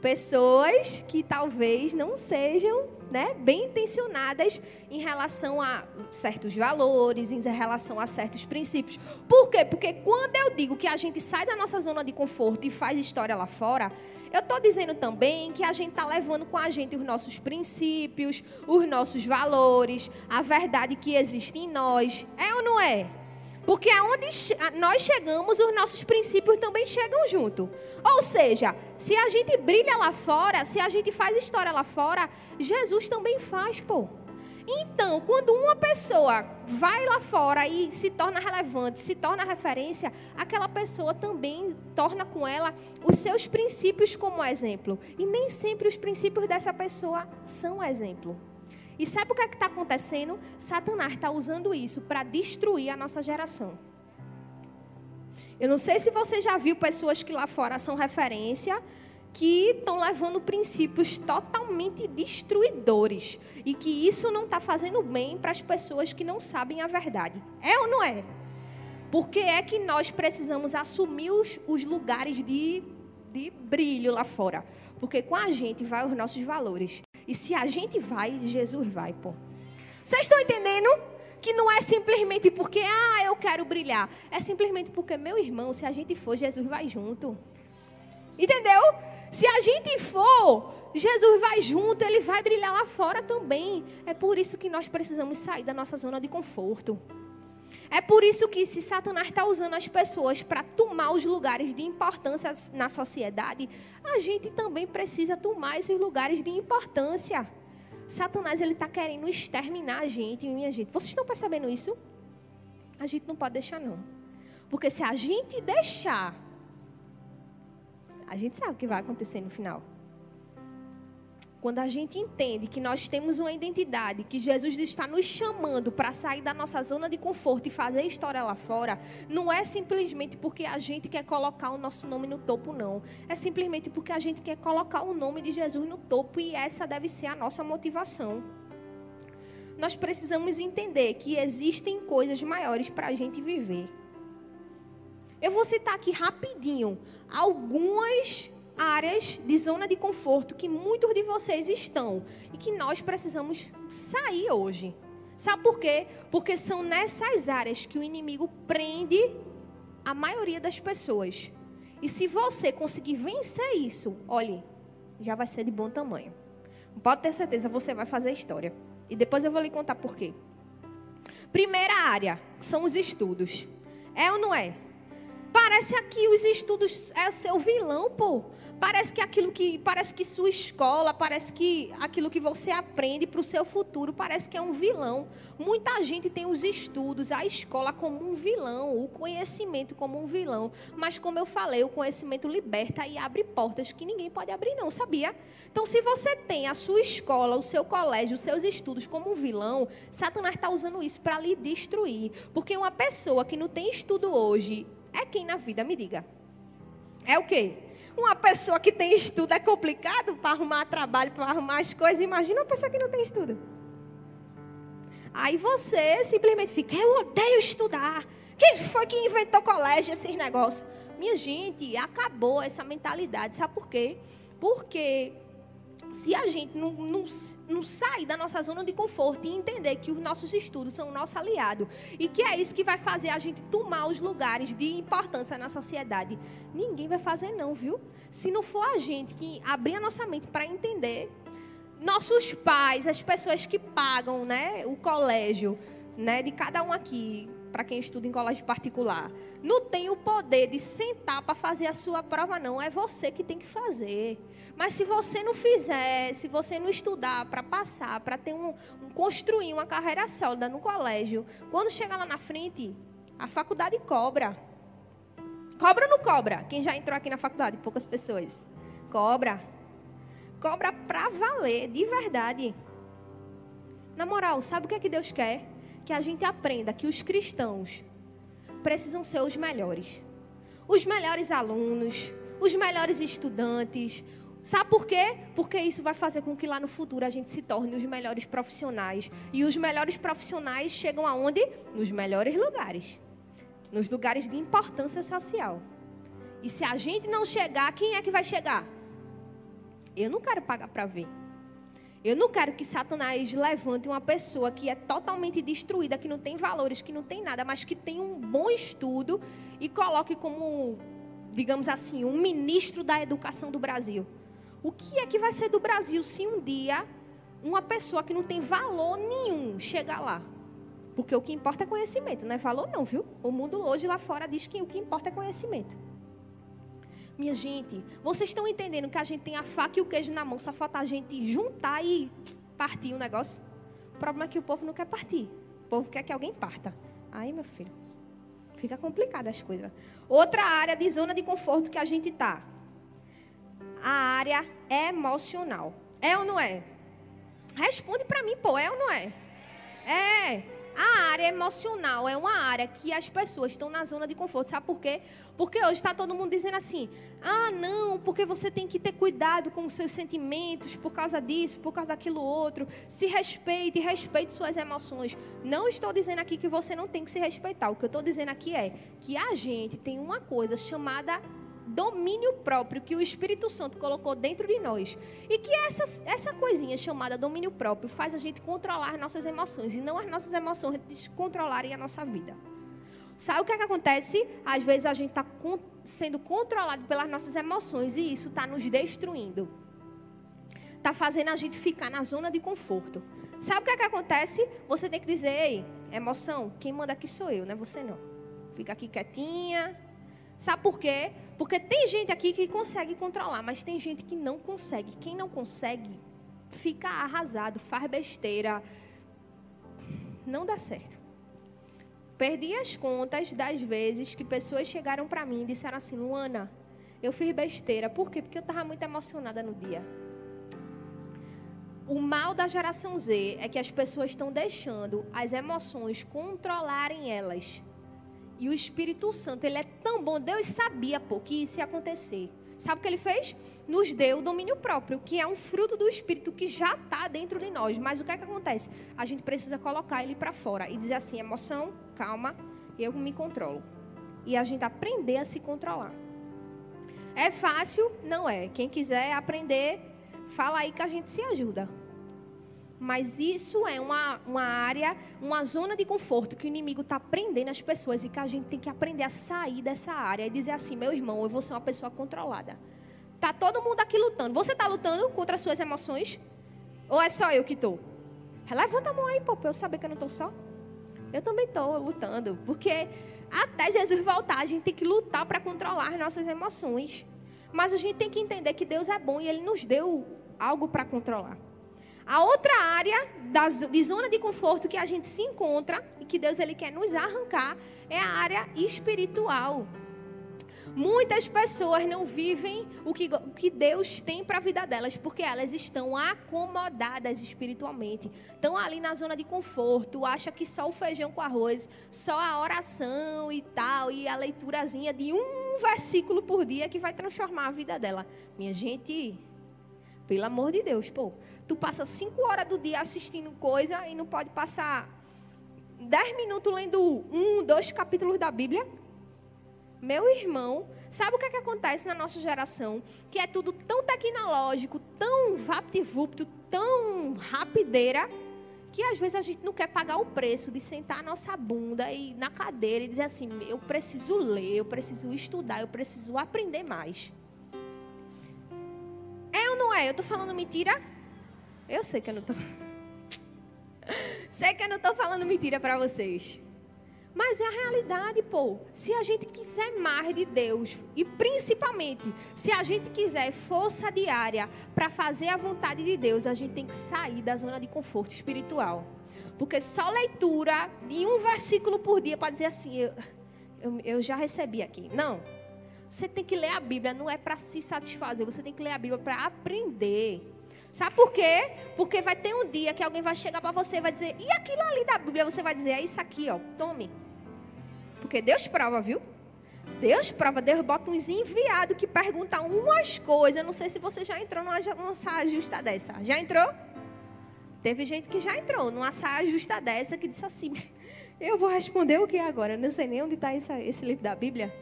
Pessoas que talvez não sejam né, bem intencionadas em relação a certos valores, em relação a certos princípios. Por quê? Porque quando eu digo que a gente sai da nossa zona de conforto e faz história lá fora, eu estou dizendo também que a gente está levando com a gente os nossos princípios, os nossos valores, a verdade que existe em nós. É ou não é? Porque aonde nós chegamos, os nossos princípios também chegam junto. Ou seja, se a gente brilha lá fora, se a gente faz história lá fora, Jesus também faz, pô. Então, quando uma pessoa vai lá fora e se torna relevante, se torna referência, aquela pessoa também torna com ela os seus princípios como exemplo. E nem sempre os princípios dessa pessoa são exemplo. E sabe o que é está acontecendo? Satanás está usando isso para destruir a nossa geração. Eu não sei se você já viu pessoas que lá fora são referência, que estão levando princípios totalmente destruidores e que isso não está fazendo bem para as pessoas que não sabem a verdade. É ou não é? Porque é que nós precisamos assumir os, os lugares de, de brilho lá fora. Porque com a gente vai os nossos valores. E se a gente vai, Jesus vai, pô. Vocês estão entendendo? Que não é simplesmente porque, ah, eu quero brilhar. É simplesmente porque, meu irmão, se a gente for, Jesus vai junto. Entendeu? Se a gente for, Jesus vai junto, ele vai brilhar lá fora também. É por isso que nós precisamos sair da nossa zona de conforto. É por isso que, se Satanás está usando as pessoas para tomar os lugares de importância na sociedade, a gente também precisa tomar esses lugares de importância. Satanás ele está querendo exterminar a gente, minha gente. Vocês estão percebendo isso? A gente não pode deixar não, porque se a gente deixar, a gente sabe o que vai acontecer no final. Quando a gente entende que nós temos uma identidade, que Jesus está nos chamando para sair da nossa zona de conforto e fazer história lá fora, não é simplesmente porque a gente quer colocar o nosso nome no topo, não. É simplesmente porque a gente quer colocar o nome de Jesus no topo e essa deve ser a nossa motivação. Nós precisamos entender que existem coisas maiores para a gente viver. Eu vou citar aqui rapidinho algumas áreas de zona de conforto que muitos de vocês estão e que nós precisamos sair hoje. Sabe por quê? Porque são nessas áreas que o inimigo prende a maioria das pessoas. E se você conseguir vencer isso, olhe, já vai ser de bom tamanho. Pode ter certeza, você vai fazer história. E depois eu vou lhe contar por quê. Primeira área são os estudos. É ou não é? Parece aqui os estudos é seu vilão, pô. Parece que aquilo que parece que sua escola, parece que aquilo que você aprende para o seu futuro parece que é um vilão. Muita gente tem os estudos, a escola como um vilão, o conhecimento como um vilão. Mas como eu falei, o conhecimento liberta e abre portas que ninguém pode abrir não, sabia? Então, se você tem a sua escola, o seu colégio, os seus estudos como um vilão, Satanás está usando isso para lhe destruir. Porque uma pessoa que não tem estudo hoje é quem na vida me diga. É o quê? Uma pessoa que tem estudo é complicado para arrumar trabalho, para arrumar as coisas. Imagina uma pessoa que não tem estudo. Aí você simplesmente fica, eu odeio estudar. Quem foi que inventou colégio, esses negócios? Minha gente, acabou essa mentalidade. Sabe por quê? Porque se a gente não, não, não sair da nossa zona de conforto e entender que os nossos estudos são o nosso aliado e que é isso que vai fazer a gente tomar os lugares de importância na sociedade, ninguém vai fazer não, viu? Se não for a gente que abrir a nossa mente para entender, nossos pais, as pessoas que pagam, né, o colégio, né, de cada um aqui, para quem estuda em colégio particular, não tem o poder de sentar para fazer a sua prova não, é você que tem que fazer. Mas se você não fizer, se você não estudar para passar, para ter um, um, construir uma carreira sólida no colégio, quando chegar lá na frente, a faculdade cobra. Cobra ou não cobra? Quem já entrou aqui na faculdade? Poucas pessoas. Cobra. Cobra para valer, de verdade. Na moral, sabe o que é que Deus quer? Que a gente aprenda que os cristãos precisam ser os melhores. Os melhores alunos, os melhores estudantes, Sabe por quê? Porque isso vai fazer com que lá no futuro a gente se torne os melhores profissionais. E os melhores profissionais chegam aonde? Nos melhores lugares. Nos lugares de importância social. E se a gente não chegar, quem é que vai chegar? Eu não quero pagar para ver. Eu não quero que Satanás levante uma pessoa que é totalmente destruída, que não tem valores, que não tem nada, mas que tem um bom estudo e coloque como, digamos assim, um ministro da educação do Brasil. O que é que vai ser do Brasil se um dia uma pessoa que não tem valor nenhum chegar lá? Porque o que importa é conhecimento, não é valor não, viu? O mundo hoje lá fora diz que o que importa é conhecimento. Minha gente, vocês estão entendendo que a gente tem a faca e o queijo na mão, só falta a gente juntar e partir o negócio? O problema é que o povo não quer partir. O povo quer que alguém parta. Aí, meu filho, fica complicado as coisas. Outra área de zona de conforto que a gente está a área emocional. É ou não é? Responde para mim, pô, é ou não é? É. A área emocional é uma área que as pessoas estão na zona de conforto. Sabe por quê? Porque hoje está todo mundo dizendo assim: ah, não, porque você tem que ter cuidado com os seus sentimentos por causa disso, por causa daquilo outro. Se respeite, respeite suas emoções. Não estou dizendo aqui que você não tem que se respeitar. O que eu estou dizendo aqui é que a gente tem uma coisa chamada domínio próprio que o Espírito Santo colocou dentro de nós. E que essa, essa coisinha chamada domínio próprio faz a gente controlar nossas emoções e não as nossas emoções controlarem a nossa vida. Sabe o que, é que acontece? Às vezes a gente está sendo controlado pelas nossas emoções e isso está nos destruindo. está fazendo a gente ficar na zona de conforto. Sabe o que é que acontece? Você tem que dizer, ei, emoção, quem manda aqui sou eu, não é você não. Fica aqui quietinha. Sabe por quê? Porque tem gente aqui que consegue controlar, mas tem gente que não consegue. Quem não consegue fica arrasado, faz besteira. Não dá certo. Perdi as contas das vezes que pessoas chegaram para mim e disseram assim: Luana, eu fiz besteira. Por quê? Porque eu estava muito emocionada no dia. O mal da geração Z é que as pessoas estão deixando as emoções controlarem elas. E o Espírito Santo, ele é tão bom. Deus sabia, pô, que isso ia acontecer. Sabe o que ele fez? Nos deu o domínio próprio, que é um fruto do Espírito que já está dentro de nós. Mas o que é que acontece? A gente precisa colocar ele para fora e dizer assim: emoção, calma, eu me controlo. E a gente aprender a se controlar. É fácil? Não é. Quem quiser aprender, fala aí que a gente se ajuda. Mas isso é uma, uma área, uma zona de conforto que o inimigo está prendendo as pessoas e que a gente tem que aprender a sair dessa área e dizer assim: meu irmão, eu vou ser uma pessoa controlada. Tá todo mundo aqui lutando. Você está lutando contra as suas emoções? Ou é só eu que estou? Levanta a mão aí, pô, para eu saber que eu não estou só. Eu também estou lutando. Porque até Jesus voltar, a gente tem que lutar para controlar as nossas emoções. Mas a gente tem que entender que Deus é bom e Ele nos deu algo para controlar. A outra área de zona de conforto que a gente se encontra e que Deus ele quer nos arrancar é a área espiritual. Muitas pessoas não vivem o que, o que Deus tem para a vida delas, porque elas estão acomodadas espiritualmente. Estão ali na zona de conforto, acha que só o feijão com arroz, só a oração e tal, e a leiturazinha de um versículo por dia que vai transformar a vida dela. Minha gente, pelo amor de Deus, pô. Tu passa cinco horas do dia assistindo coisa e não pode passar dez minutos lendo um, dois capítulos da Bíblia? Meu irmão, sabe o que, é que acontece na nossa geração? Que é tudo tão tecnológico, tão vapt-vupt, tão rapideira, que às vezes a gente não quer pagar o preço de sentar a nossa bunda e na cadeira e dizer assim: eu preciso ler, eu preciso estudar, eu preciso aprender mais. É ou não é? Eu estou falando mentira? Eu sei que eu não estou. sei que eu não estou falando mentira para vocês. Mas é a realidade, pô. Se a gente quiser mais de Deus, e principalmente se a gente quiser força diária para fazer a vontade de Deus, a gente tem que sair da zona de conforto espiritual. Porque só leitura de um versículo por dia para dizer assim, eu, eu, eu já recebi aqui. Não. Você tem que ler a Bíblia, não é para se satisfazer, você tem que ler a Bíblia para aprender. Sabe por quê? Porque vai ter um dia que alguém vai chegar para você e vai dizer, e aquilo ali da Bíblia? Você vai dizer, é isso aqui, ó, tome. Porque Deus prova, viu? Deus prova, Deus bota uns enviados que perguntam umas coisas. Eu não sei se você já entrou numa, numa saia justa dessa. Já entrou? Teve gente que já entrou numa saia justa dessa que disse assim: Eu vou responder o que agora? Eu não sei nem onde está esse livro da Bíblia.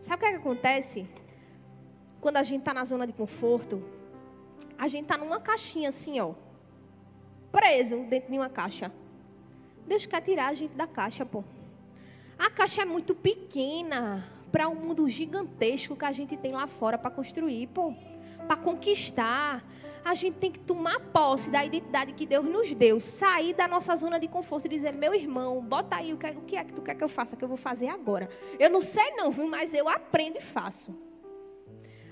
Sabe o que, é que acontece? Quando a gente está na zona de conforto, a gente está numa caixinha assim, ó. Preso dentro de uma caixa. Deus quer tirar a gente da caixa, pô. A caixa é muito pequena para o um mundo gigantesco que a gente tem lá fora para construir, pô. Para conquistar. A gente tem que tomar posse da identidade que Deus nos deu. Sair da nossa zona de conforto e dizer, meu irmão, bota aí o que, é, é que tu quer que eu faça, que eu vou fazer agora. Eu não sei não, viu? Mas eu aprendo e faço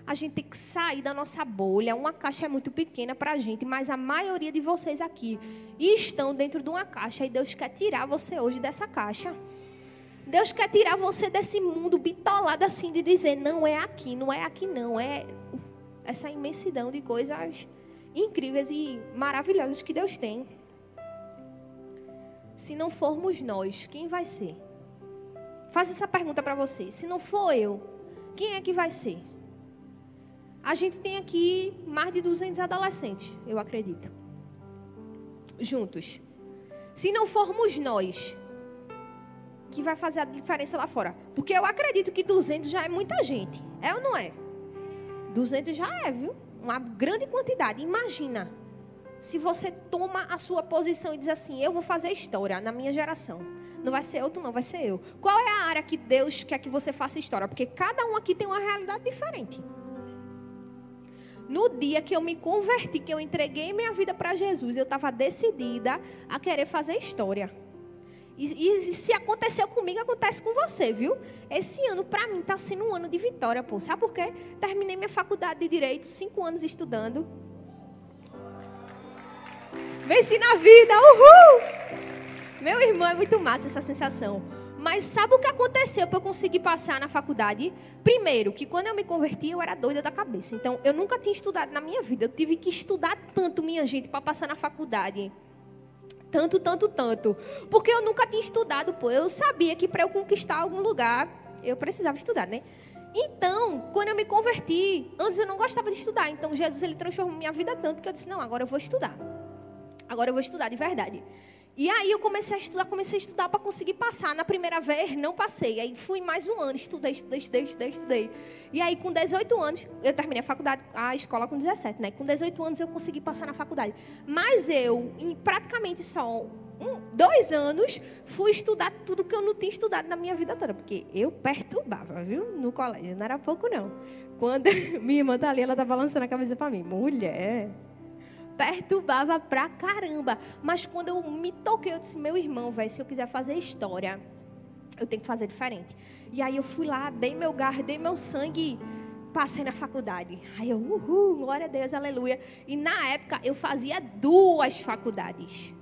a gente tem que sair da nossa bolha. Uma caixa é muito pequena para a gente, mas a maioria de vocês aqui estão dentro de uma caixa e Deus quer tirar você hoje dessa caixa. Deus quer tirar você desse mundo bitolado assim de dizer não é aqui, não é aqui não, é essa imensidão de coisas incríveis e maravilhosas que Deus tem. Se não formos nós, quem vai ser? Faça essa pergunta para você. Se não for eu, quem é que vai ser? A gente tem aqui mais de 200 adolescentes, eu acredito. Juntos. Se não formos nós, que vai fazer a diferença lá fora. Porque eu acredito que 200 já é muita gente. É ou não é? 200 já é, viu? Uma grande quantidade. Imagina. Se você toma a sua posição e diz assim: Eu vou fazer história na minha geração. Não vai ser outro, não, vai ser eu. Qual é a área que Deus quer que você faça história? Porque cada um aqui tem uma realidade diferente. No dia que eu me converti, que eu entreguei minha vida para Jesus, eu estava decidida a querer fazer história. E, e, se aconteceu comigo, acontece com você, viu? Esse ano, para mim, está sendo um ano de vitória, pô. Sabe por quê? Terminei minha faculdade de Direito, cinco anos estudando. Venci na vida, uhul! Meu irmão, é muito massa essa sensação. Mas sabe o que aconteceu para eu conseguir passar na faculdade? Primeiro, que quando eu me converti, eu era doida da cabeça. Então, eu nunca tinha estudado na minha vida. Eu tive que estudar tanto, minha gente, para passar na faculdade. Tanto, tanto, tanto. Porque eu nunca tinha estudado, pô. Eu sabia que para eu conquistar algum lugar, eu precisava estudar, né? Então, quando eu me converti, antes eu não gostava de estudar. Então, Jesus ele transformou minha vida tanto que eu disse: "Não, agora eu vou estudar. Agora eu vou estudar de verdade". E aí eu comecei a estudar, comecei a estudar para conseguir passar. Na primeira vez, não passei. Aí fui mais um ano, estudei, estudei, estudei, estudei, estudei. E aí, com 18 anos, eu terminei a faculdade, a escola com 17, né? Com 18 anos eu consegui passar na faculdade. Mas eu, em praticamente só um, dois anos, fui estudar tudo que eu não tinha estudado na minha vida toda. Porque eu perturbava, viu? No colégio. Não era pouco, não. Quando minha irmã tá ali, ela tá balançando a cabeça para mim. Mulher, perturbava pra caramba. Mas quando eu me toquei, eu disse: meu irmão, velho, se eu quiser fazer história, eu tenho que fazer diferente. E aí eu fui lá, dei meu garro, dei meu sangue passei na faculdade. Aí eu, uhul, glória a Deus, aleluia. E na época eu fazia duas faculdades.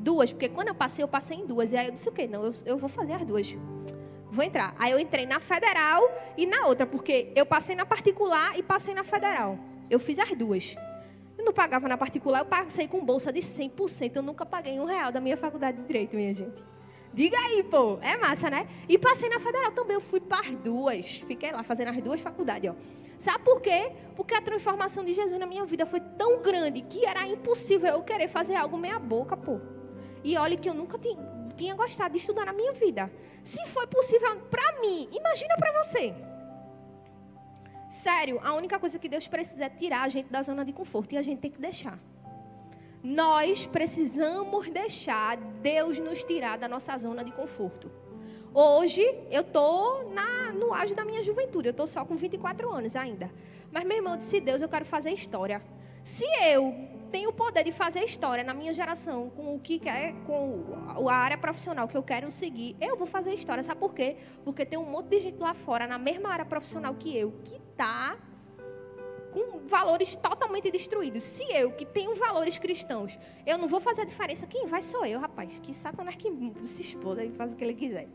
Duas, porque quando eu passei, eu passei em duas. E aí eu disse o quê? Não, eu, eu vou fazer as duas. Vou entrar. Aí eu entrei na federal e na outra, porque eu passei na particular e passei na federal. Eu fiz as duas não pagava na particular, eu passei com bolsa de 100%. Eu nunca paguei um real da minha faculdade de Direito, minha gente. Diga aí, pô. É massa, né? E passei na federal também. Eu fui para as duas. Fiquei lá fazendo as duas faculdades, ó. Sabe por quê? Porque a transformação de Jesus na minha vida foi tão grande que era impossível eu querer fazer algo meia boca, pô. E olha que eu nunca tinha, tinha gostado de estudar na minha vida. Se foi possível para mim, imagina para você. Sério, a única coisa que Deus precisa é tirar a gente da zona de conforto e a gente tem que deixar. Nós precisamos deixar Deus nos tirar da nossa zona de conforto. Hoje eu tô na, no auge da minha juventude, eu tô só com 24 anos ainda. Mas meu irmão disse: Deus, eu quero fazer história. Se eu tenho o poder de fazer história na minha geração com o que quer, com a área profissional que eu quero seguir, eu vou fazer história. Sabe por quê? Porque tem um monte de gente lá fora na mesma área profissional que eu que está com valores totalmente destruídos. Se eu, que tenho valores cristãos, eu não vou fazer a diferença, quem vai sou eu, rapaz. Que Satanás que se expôs e faz o que ele quiser.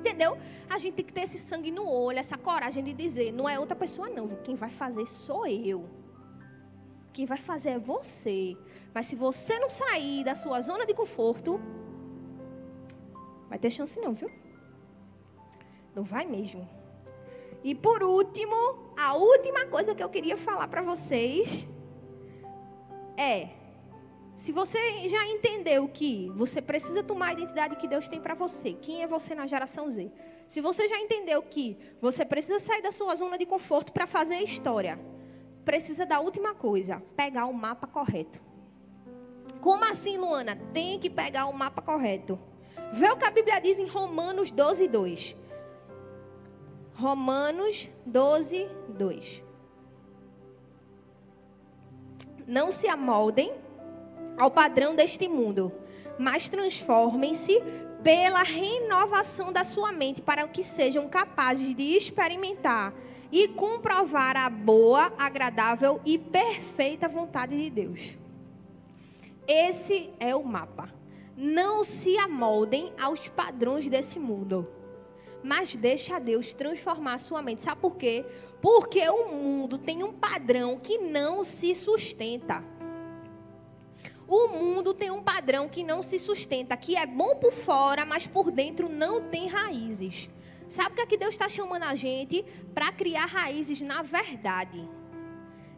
Entendeu? A gente tem que ter esse sangue no olho, essa coragem de dizer, não é outra pessoa não, quem vai fazer sou eu. Quem vai fazer é você. Mas se você não sair da sua zona de conforto, vai ter chance não, viu? Não vai mesmo. E por último, a última coisa que eu queria falar para vocês é: se você já entendeu que você precisa tomar a identidade que Deus tem para você, quem é você na geração Z? Se você já entendeu que você precisa sair da sua zona de conforto para fazer história, precisa da última coisa: pegar o mapa correto. Como assim, Luana? Tem que pegar o mapa correto. Vê o que a Bíblia diz em Romanos 12, 2. Romanos 12, 2. Não se amoldem ao padrão deste mundo, mas transformem-se pela renovação da sua mente para que sejam capazes de experimentar e comprovar a boa, agradável e perfeita vontade de Deus. Esse é o mapa. Não se amoldem aos padrões desse mundo, mas deixa Deus transformar a sua mente. Sabe por quê? Porque o mundo tem um padrão que não se sustenta. O mundo tem um padrão que não se sustenta, que é bom por fora, mas por dentro não tem raízes. Sabe o que, é que Deus está chamando a gente? Para criar raízes na verdade.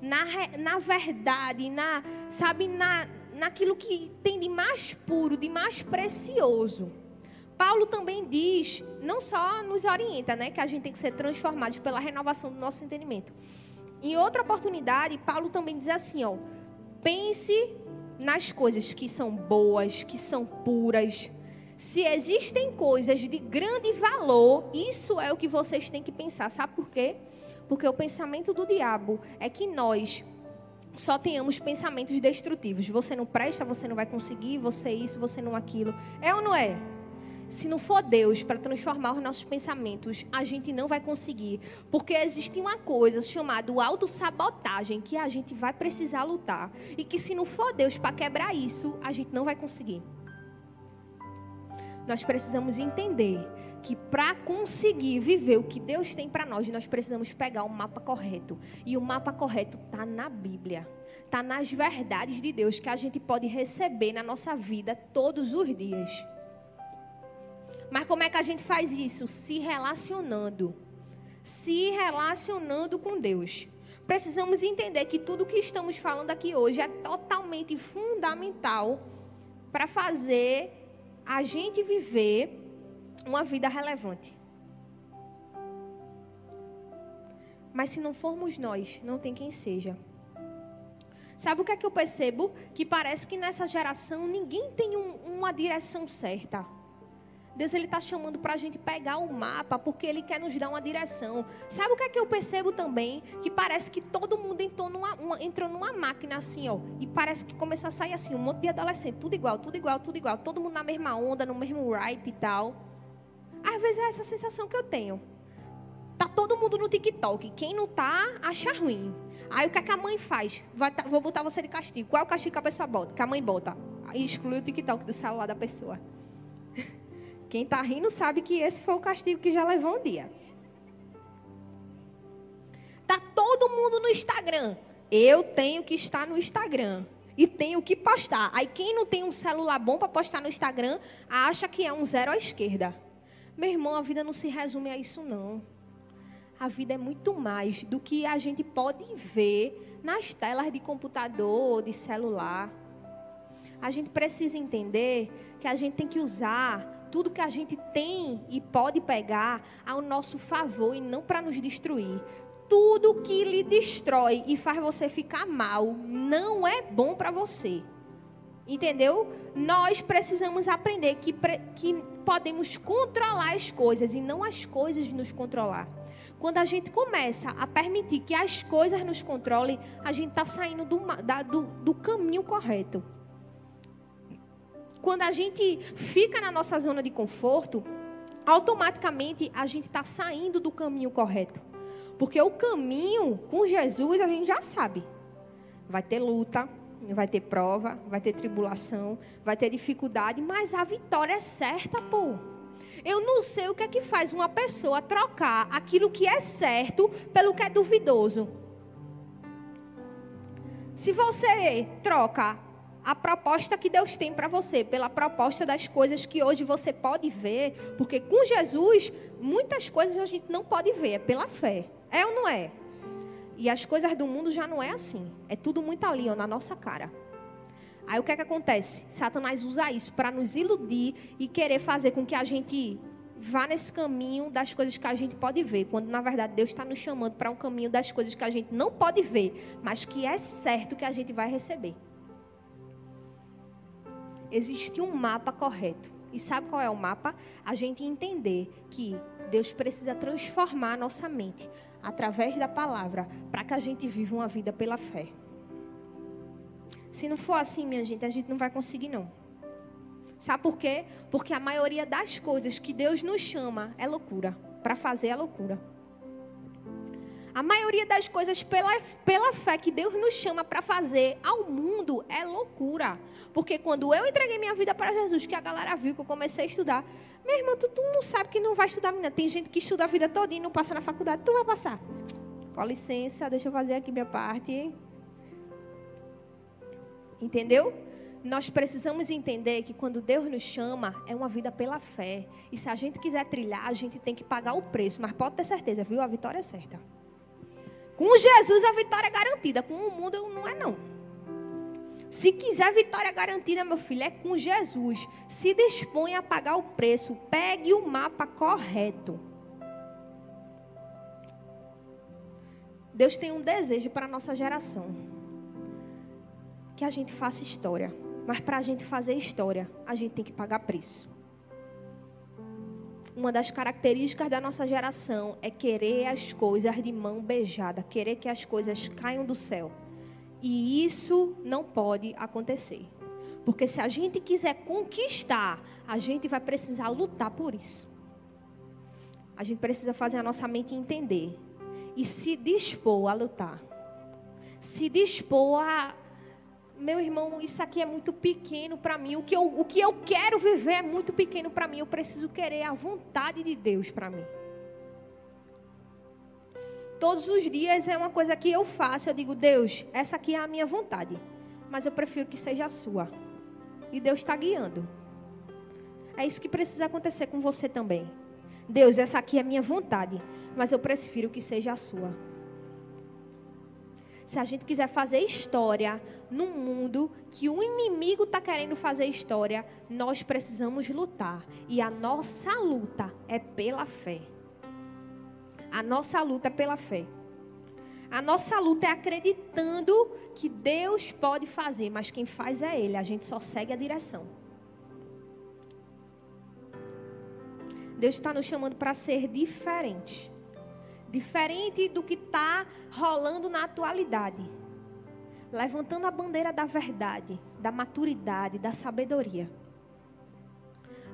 Na, na verdade, na, sabe, na, naquilo que tem de mais puro, de mais precioso. Paulo também diz, não só nos orienta, né, que a gente tem que ser transformados pela renovação do nosso entendimento. Em outra oportunidade, Paulo também diz assim, ó, pense nas coisas que são boas, que são puras, se existem coisas de grande valor, isso é o que vocês têm que pensar. Sabe por quê? Porque o pensamento do diabo é que nós só tenhamos pensamentos destrutivos. Você não presta, você não vai conseguir, você isso, você não aquilo. É ou não é? Se não for Deus para transformar os nossos pensamentos, a gente não vai conseguir. Porque existe uma coisa chamada autossabotagem que a gente vai precisar lutar. E que se não for Deus para quebrar isso, a gente não vai conseguir. Nós precisamos entender que para conseguir viver o que Deus tem para nós, nós precisamos pegar o mapa correto. E o mapa correto está na Bíblia. Está nas verdades de Deus que a gente pode receber na nossa vida todos os dias. Mas como é que a gente faz isso? Se relacionando. Se relacionando com Deus. Precisamos entender que tudo que estamos falando aqui hoje é totalmente fundamental para fazer a gente viver uma vida relevante. Mas se não formos nós, não tem quem seja. Sabe o que é que eu percebo? Que parece que nessa geração ninguém tem um, uma direção certa. Deus ele está chamando para a gente pegar o mapa porque Ele quer nos dar uma direção. Sabe o que é que eu percebo também? Que parece que todo mundo entrou numa, uma, entrou numa máquina assim, ó, e parece que começou a sair assim um monte de adolescente, tudo igual, tudo igual, tudo igual, todo mundo na mesma onda, no mesmo ripe e tal. Às vezes é essa sensação que eu tenho. Tá todo mundo no TikTok. Quem não tá, acha ruim. Aí o que, é que a mãe faz? Vai, vou botar você de castigo. Qual é o castigo que a pessoa bota? Que a mãe bota. Exclui o TikTok do celular da pessoa. Quem está rindo sabe que esse foi o castigo que já levou um dia. Tá todo mundo no Instagram. Eu tenho que estar no Instagram e tenho que postar. Aí quem não tem um celular bom para postar no Instagram acha que é um zero à esquerda. Meu irmão, a vida não se resume a isso, não. A vida é muito mais do que a gente pode ver nas telas de computador, de celular. A gente precisa entender que a gente tem que usar tudo que a gente tem e pode pegar ao nosso favor e não para nos destruir. Tudo que lhe destrói e faz você ficar mal não é bom para você. Entendeu? Nós precisamos aprender que, que podemos controlar as coisas e não as coisas nos controlar. Quando a gente começa a permitir que as coisas nos controlem, a gente está saindo do, da, do, do caminho correto. Quando a gente fica na nossa zona de conforto, automaticamente a gente está saindo do caminho correto. Porque o caminho com Jesus a gente já sabe. Vai ter luta, vai ter prova, vai ter tribulação, vai ter dificuldade, mas a vitória é certa, pô. Eu não sei o que é que faz uma pessoa trocar aquilo que é certo pelo que é duvidoso. Se você troca a proposta que Deus tem para você, pela proposta das coisas que hoje você pode ver, porque com Jesus muitas coisas a gente não pode ver, é pela fé. É ou não é? E as coisas do mundo já não é assim. É tudo muito ali, ó, na nossa cara. Aí o que é que acontece? Satanás usa isso para nos iludir e querer fazer com que a gente vá nesse caminho das coisas que a gente pode ver, quando na verdade Deus está nos chamando para um caminho das coisas que a gente não pode ver, mas que é certo que a gente vai receber. Existe um mapa correto. E sabe qual é o mapa? A gente entender que Deus precisa transformar a nossa mente através da palavra, para que a gente viva uma vida pela fé. Se não for assim, minha gente, a gente não vai conseguir não. Sabe por quê? Porque a maioria das coisas que Deus nos chama é loucura. Para fazer é loucura. A maioria das coisas pela, pela fé que Deus nos chama para fazer ao mundo é loucura. Porque quando eu entreguei minha vida para Jesus, que a galera viu que eu comecei a estudar, meu irmão, tu, tu não sabe que não vai estudar, menina. Tem gente que estuda a vida toda e não passa na faculdade. Tu vai passar. Com licença, deixa eu fazer aqui minha parte. Entendeu? Nós precisamos entender que quando Deus nos chama, é uma vida pela fé. E se a gente quiser trilhar, a gente tem que pagar o preço. Mas pode ter certeza, viu? A vitória é certa. Com Jesus a vitória é garantida. Com o mundo não é não. Se quiser vitória garantida, meu filho, é com Jesus. Se dispõe a pagar o preço. Pegue o mapa correto. Deus tem um desejo para a nossa geração. Que a gente faça história. Mas para a gente fazer história, a gente tem que pagar preço. Uma das características da nossa geração é querer as coisas de mão beijada, querer que as coisas caiam do céu E isso não pode acontecer. Porque se a gente quiser conquistar, a gente vai precisar lutar por isso. A gente precisa fazer a nossa mente entender e se dispor a lutar. Se dispor a meu irmão, isso aqui é muito pequeno para mim. O que, eu, o que eu quero viver é muito pequeno para mim. Eu preciso querer a vontade de Deus para mim. Todos os dias é uma coisa que eu faço. Eu digo, Deus, essa aqui é a minha vontade. Mas eu prefiro que seja a sua. E Deus está guiando. É isso que precisa acontecer com você também. Deus, essa aqui é a minha vontade. Mas eu prefiro que seja a sua se a gente quiser fazer história num mundo que o inimigo está querendo fazer história, nós precisamos lutar. E a nossa luta é pela fé. A nossa luta é pela fé. A nossa luta é acreditando que Deus pode fazer, mas quem faz é Ele. A gente só segue a direção. Deus está nos chamando para ser diferente diferente do que está rolando na atualidade. Levantando a bandeira da verdade, da maturidade, da sabedoria.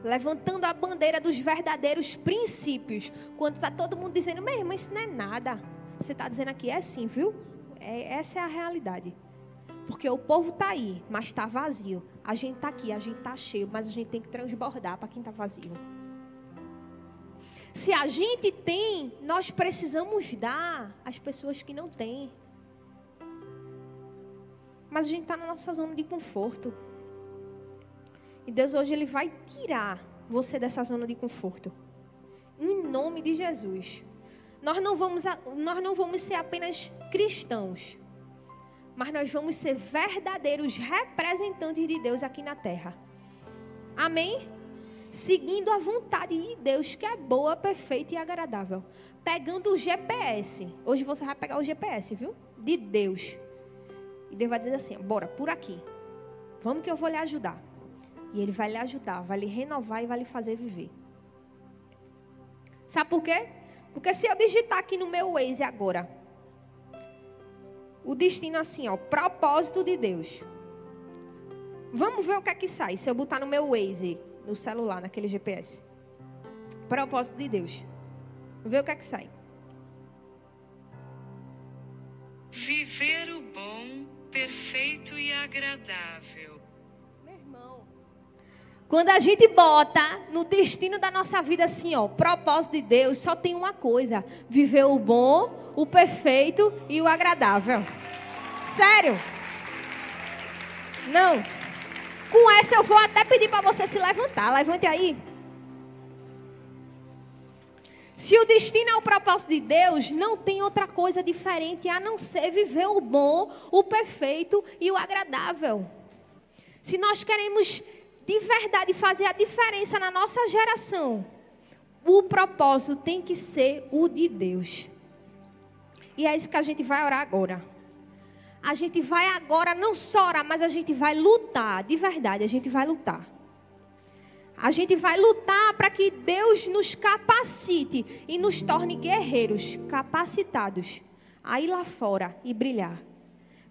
Levantando a bandeira dos verdadeiros princípios. Quando está todo mundo dizendo, meu irmão, isso não é nada. Você está dizendo aqui, é sim, viu? É, essa é a realidade. Porque o povo está aí, mas está vazio. A gente está aqui, a gente está cheio, mas a gente tem que transbordar para quem está vazio. Se a gente tem, nós precisamos dar às pessoas que não têm. Mas a gente está na nossa zona de conforto. E Deus hoje Ele vai tirar você dessa zona de conforto. Em nome de Jesus. Nós não vamos, nós não vamos ser apenas cristãos. Mas nós vamos ser verdadeiros representantes de Deus aqui na terra. Amém? Seguindo a vontade de Deus, que é boa, perfeita e agradável. Pegando o GPS. Hoje você vai pegar o GPS, viu? De Deus. E Deus vai dizer assim: bora, por aqui. Vamos que eu vou lhe ajudar. E Ele vai lhe ajudar, vai lhe renovar e vai lhe fazer viver. Sabe por quê? Porque se eu digitar aqui no meu Waze agora, o destino assim, ó, propósito de Deus. Vamos ver o que é que sai se eu botar no meu Waze no celular, naquele GPS. Propósito de Deus. Vê o que é que sai. Viver o bom, perfeito e agradável. Meu irmão. Quando a gente bota no destino da nossa vida assim, ó, propósito de Deus, só tem uma coisa: viver o bom, o perfeito e o agradável. Sério? Não. Com essa eu vou até pedir para você se levantar. Levante aí. Se o destino é o propósito de Deus, não tem outra coisa diferente a não ser viver o bom, o perfeito e o agradável. Se nós queremos de verdade fazer a diferença na nossa geração, o propósito tem que ser o de Deus. E é isso que a gente vai orar agora a gente vai agora não só orar, mas a gente vai lutar, de verdade, a gente vai lutar. A gente vai lutar para que Deus nos capacite e nos torne guerreiros, capacitados a ir lá fora e brilhar.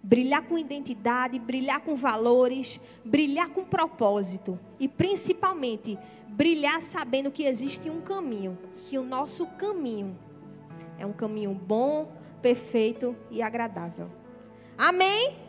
Brilhar com identidade, brilhar com valores, brilhar com propósito e principalmente brilhar sabendo que existe um caminho, que o nosso caminho é um caminho bom, perfeito e agradável. Amém?